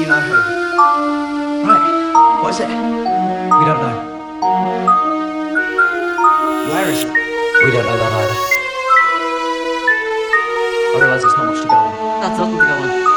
you know who. Right, what is it? We don't know. Where is it? We don't know that either. I realise there's not much to go on. That's nothing to go on.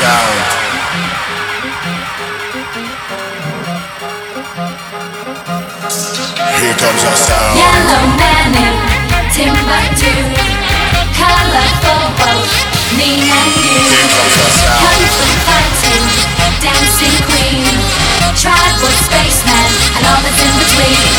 sound. Here comes our sound. Yellow magic, Timbuktu, colorful both me and you. Here comes our sound. Kung fu fighting, dancing queen, tribal spaceman, and all that's in between.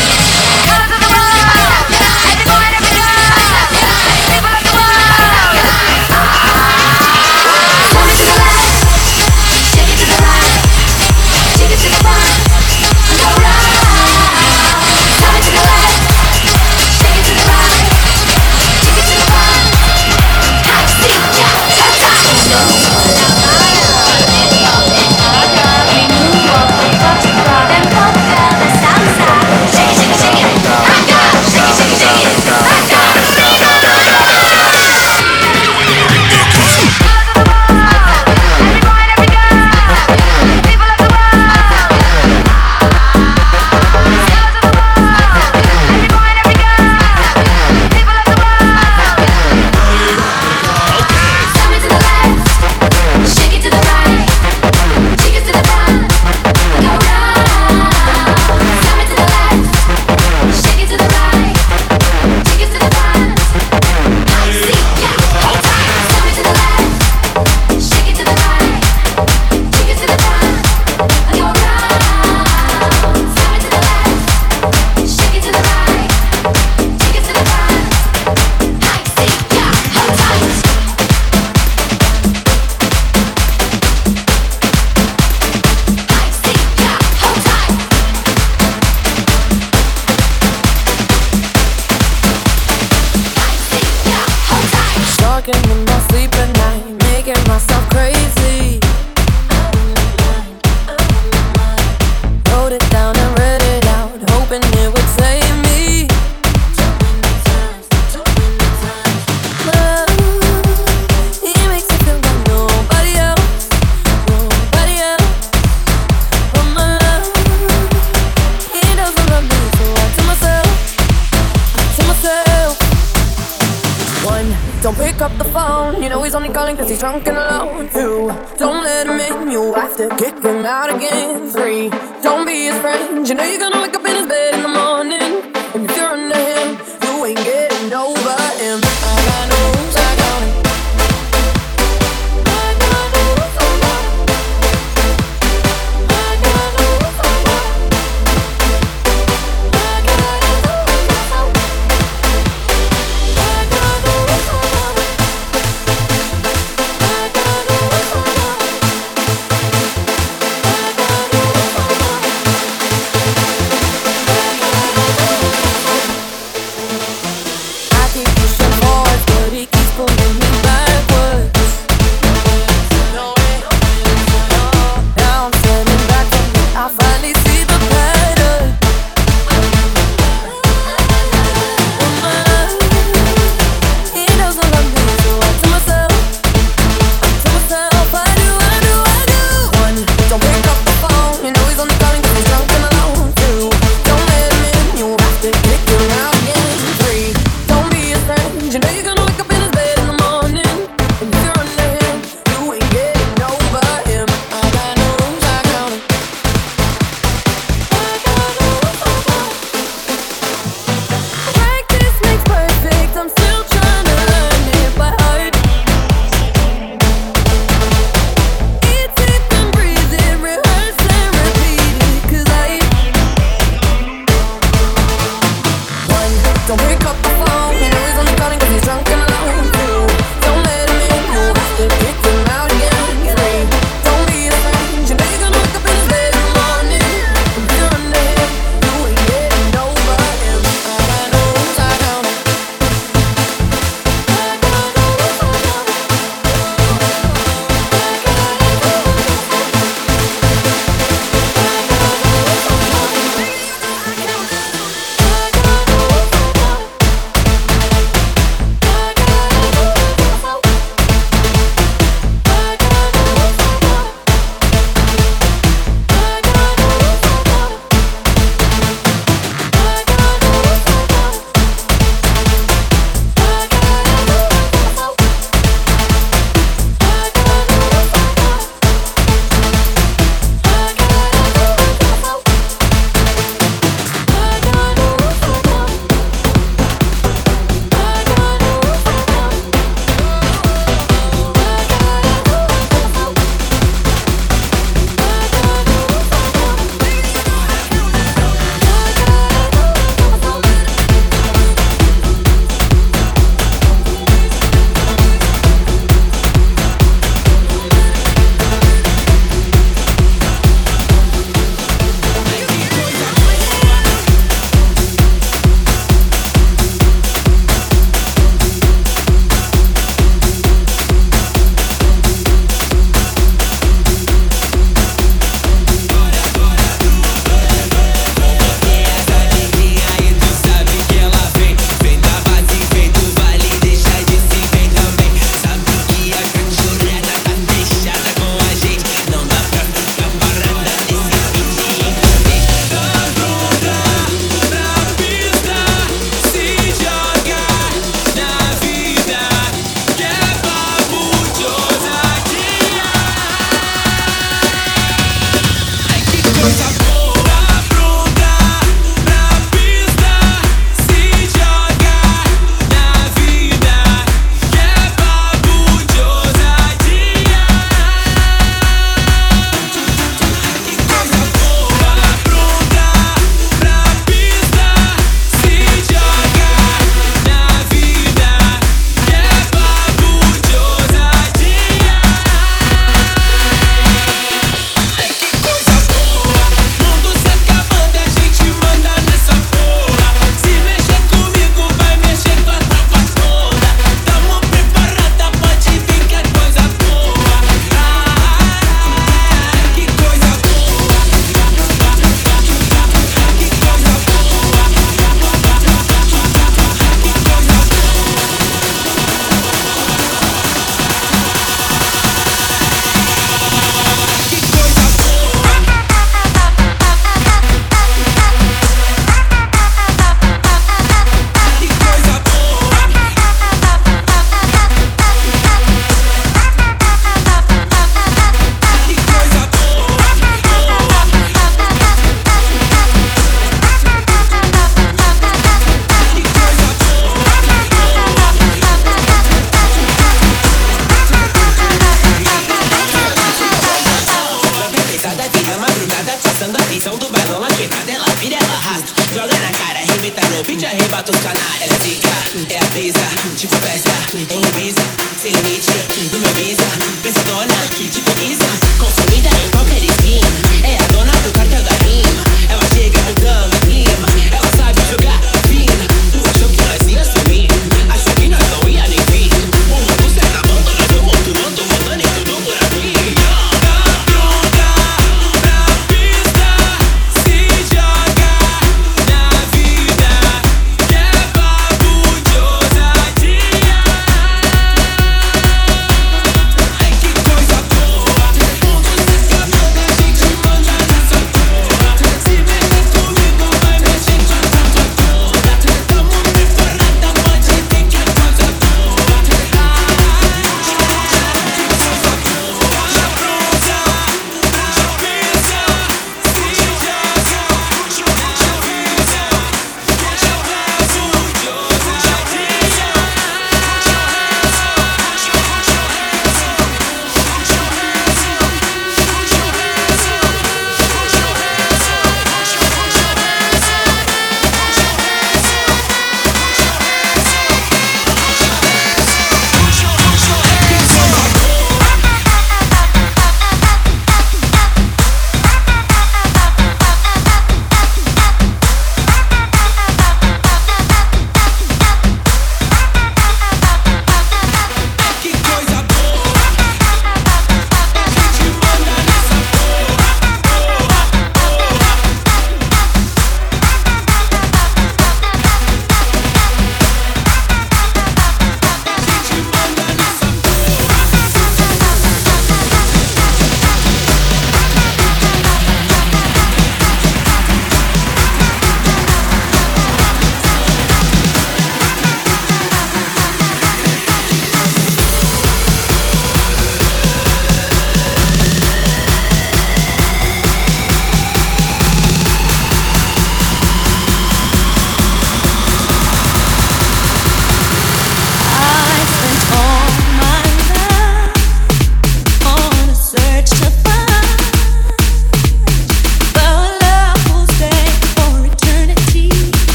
free.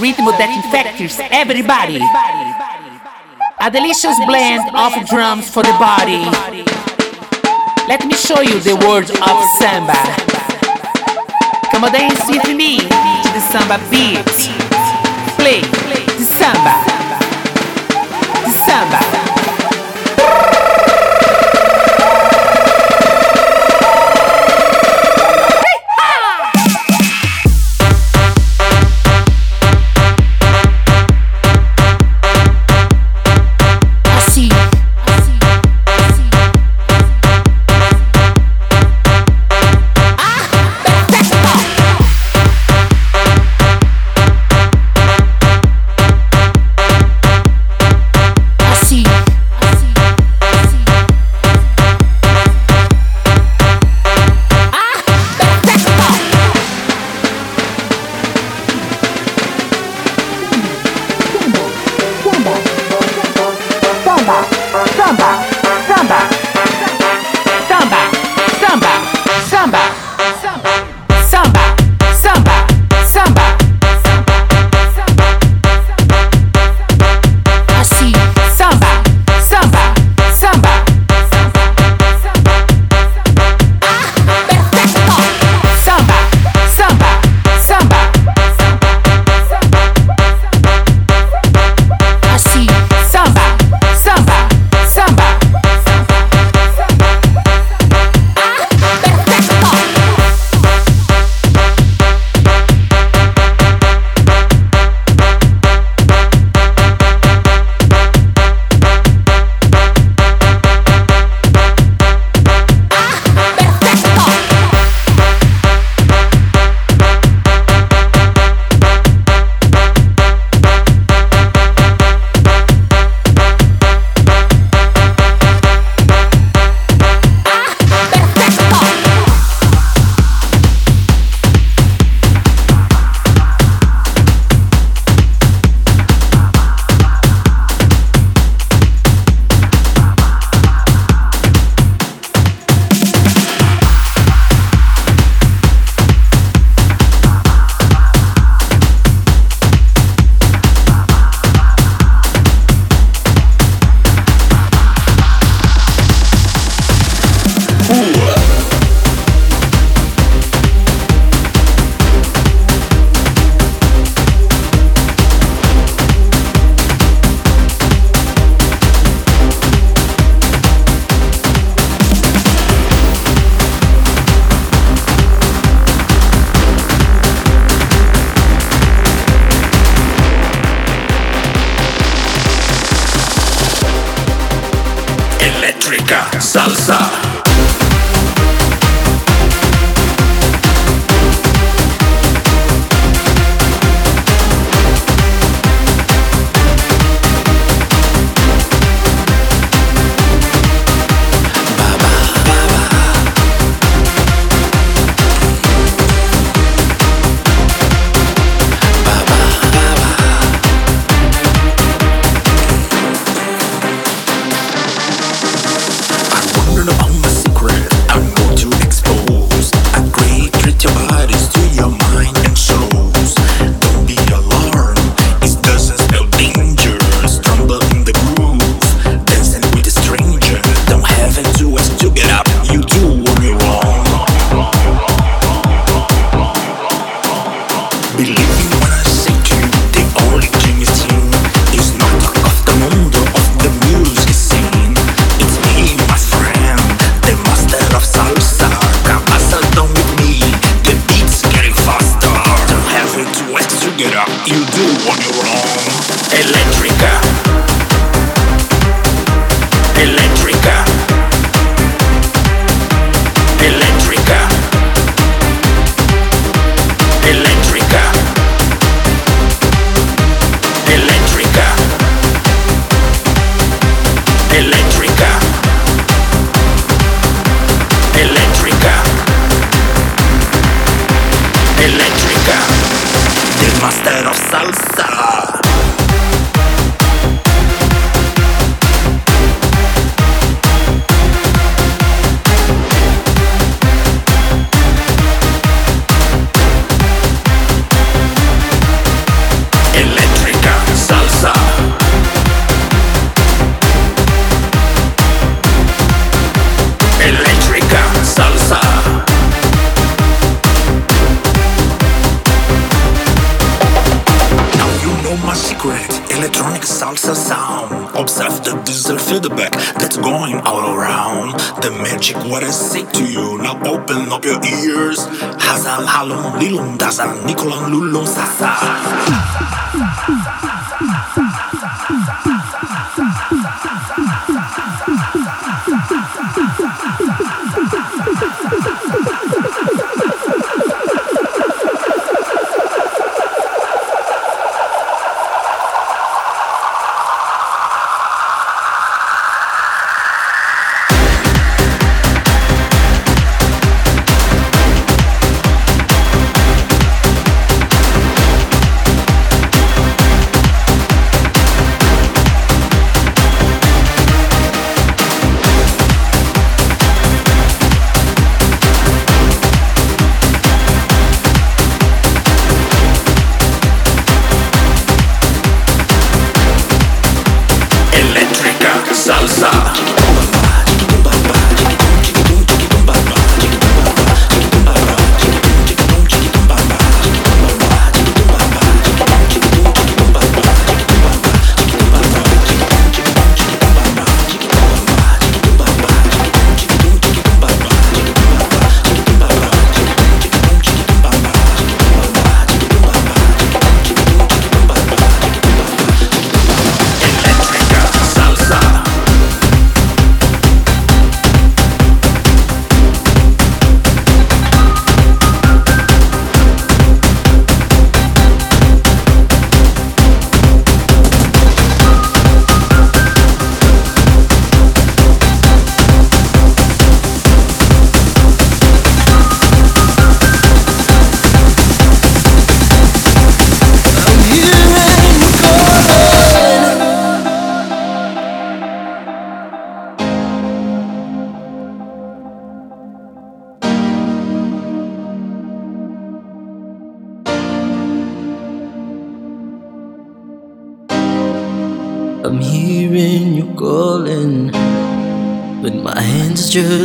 rhythm that infects everybody. A delicious blend of drums for the body. Let me show you the world of samba. Come on, dance with me to the samba beat. Play the samba.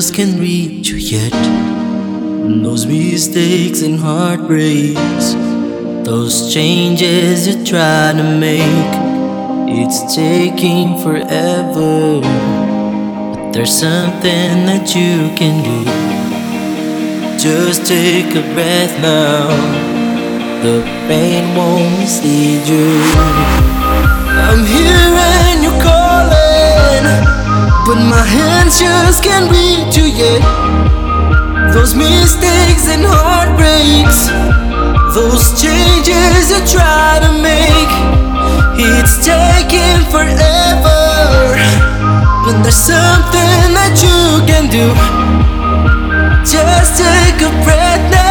Just can't reach you yet. Those mistakes and heartbreaks, those changes you try to make, it's taking forever. But there's something that you can do. Just take a breath now. The pain won't mislead you. I'm calling, but my hands just can't reach you yet. Those mistakes and heartbreaks, those changes you try to make, it's taking forever. But there's something that you can do. Just take a breath now.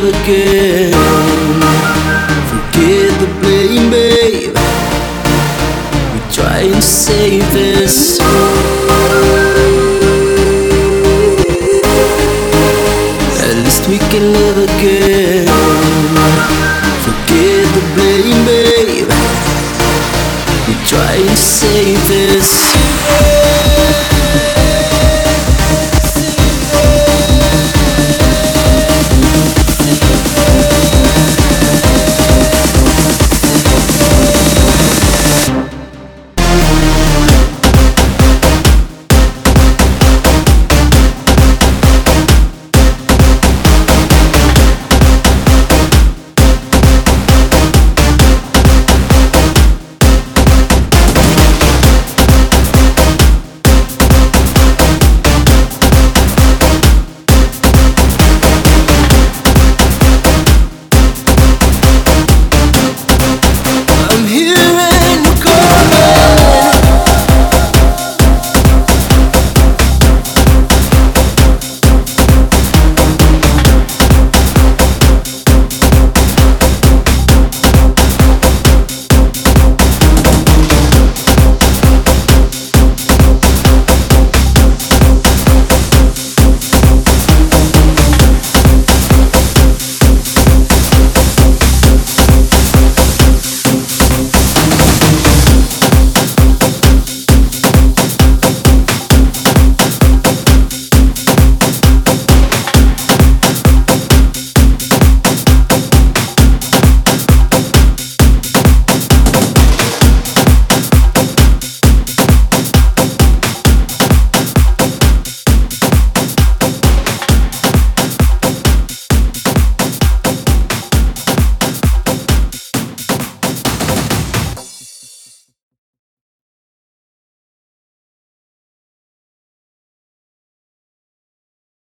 Forget the blame, babe. We try and save this.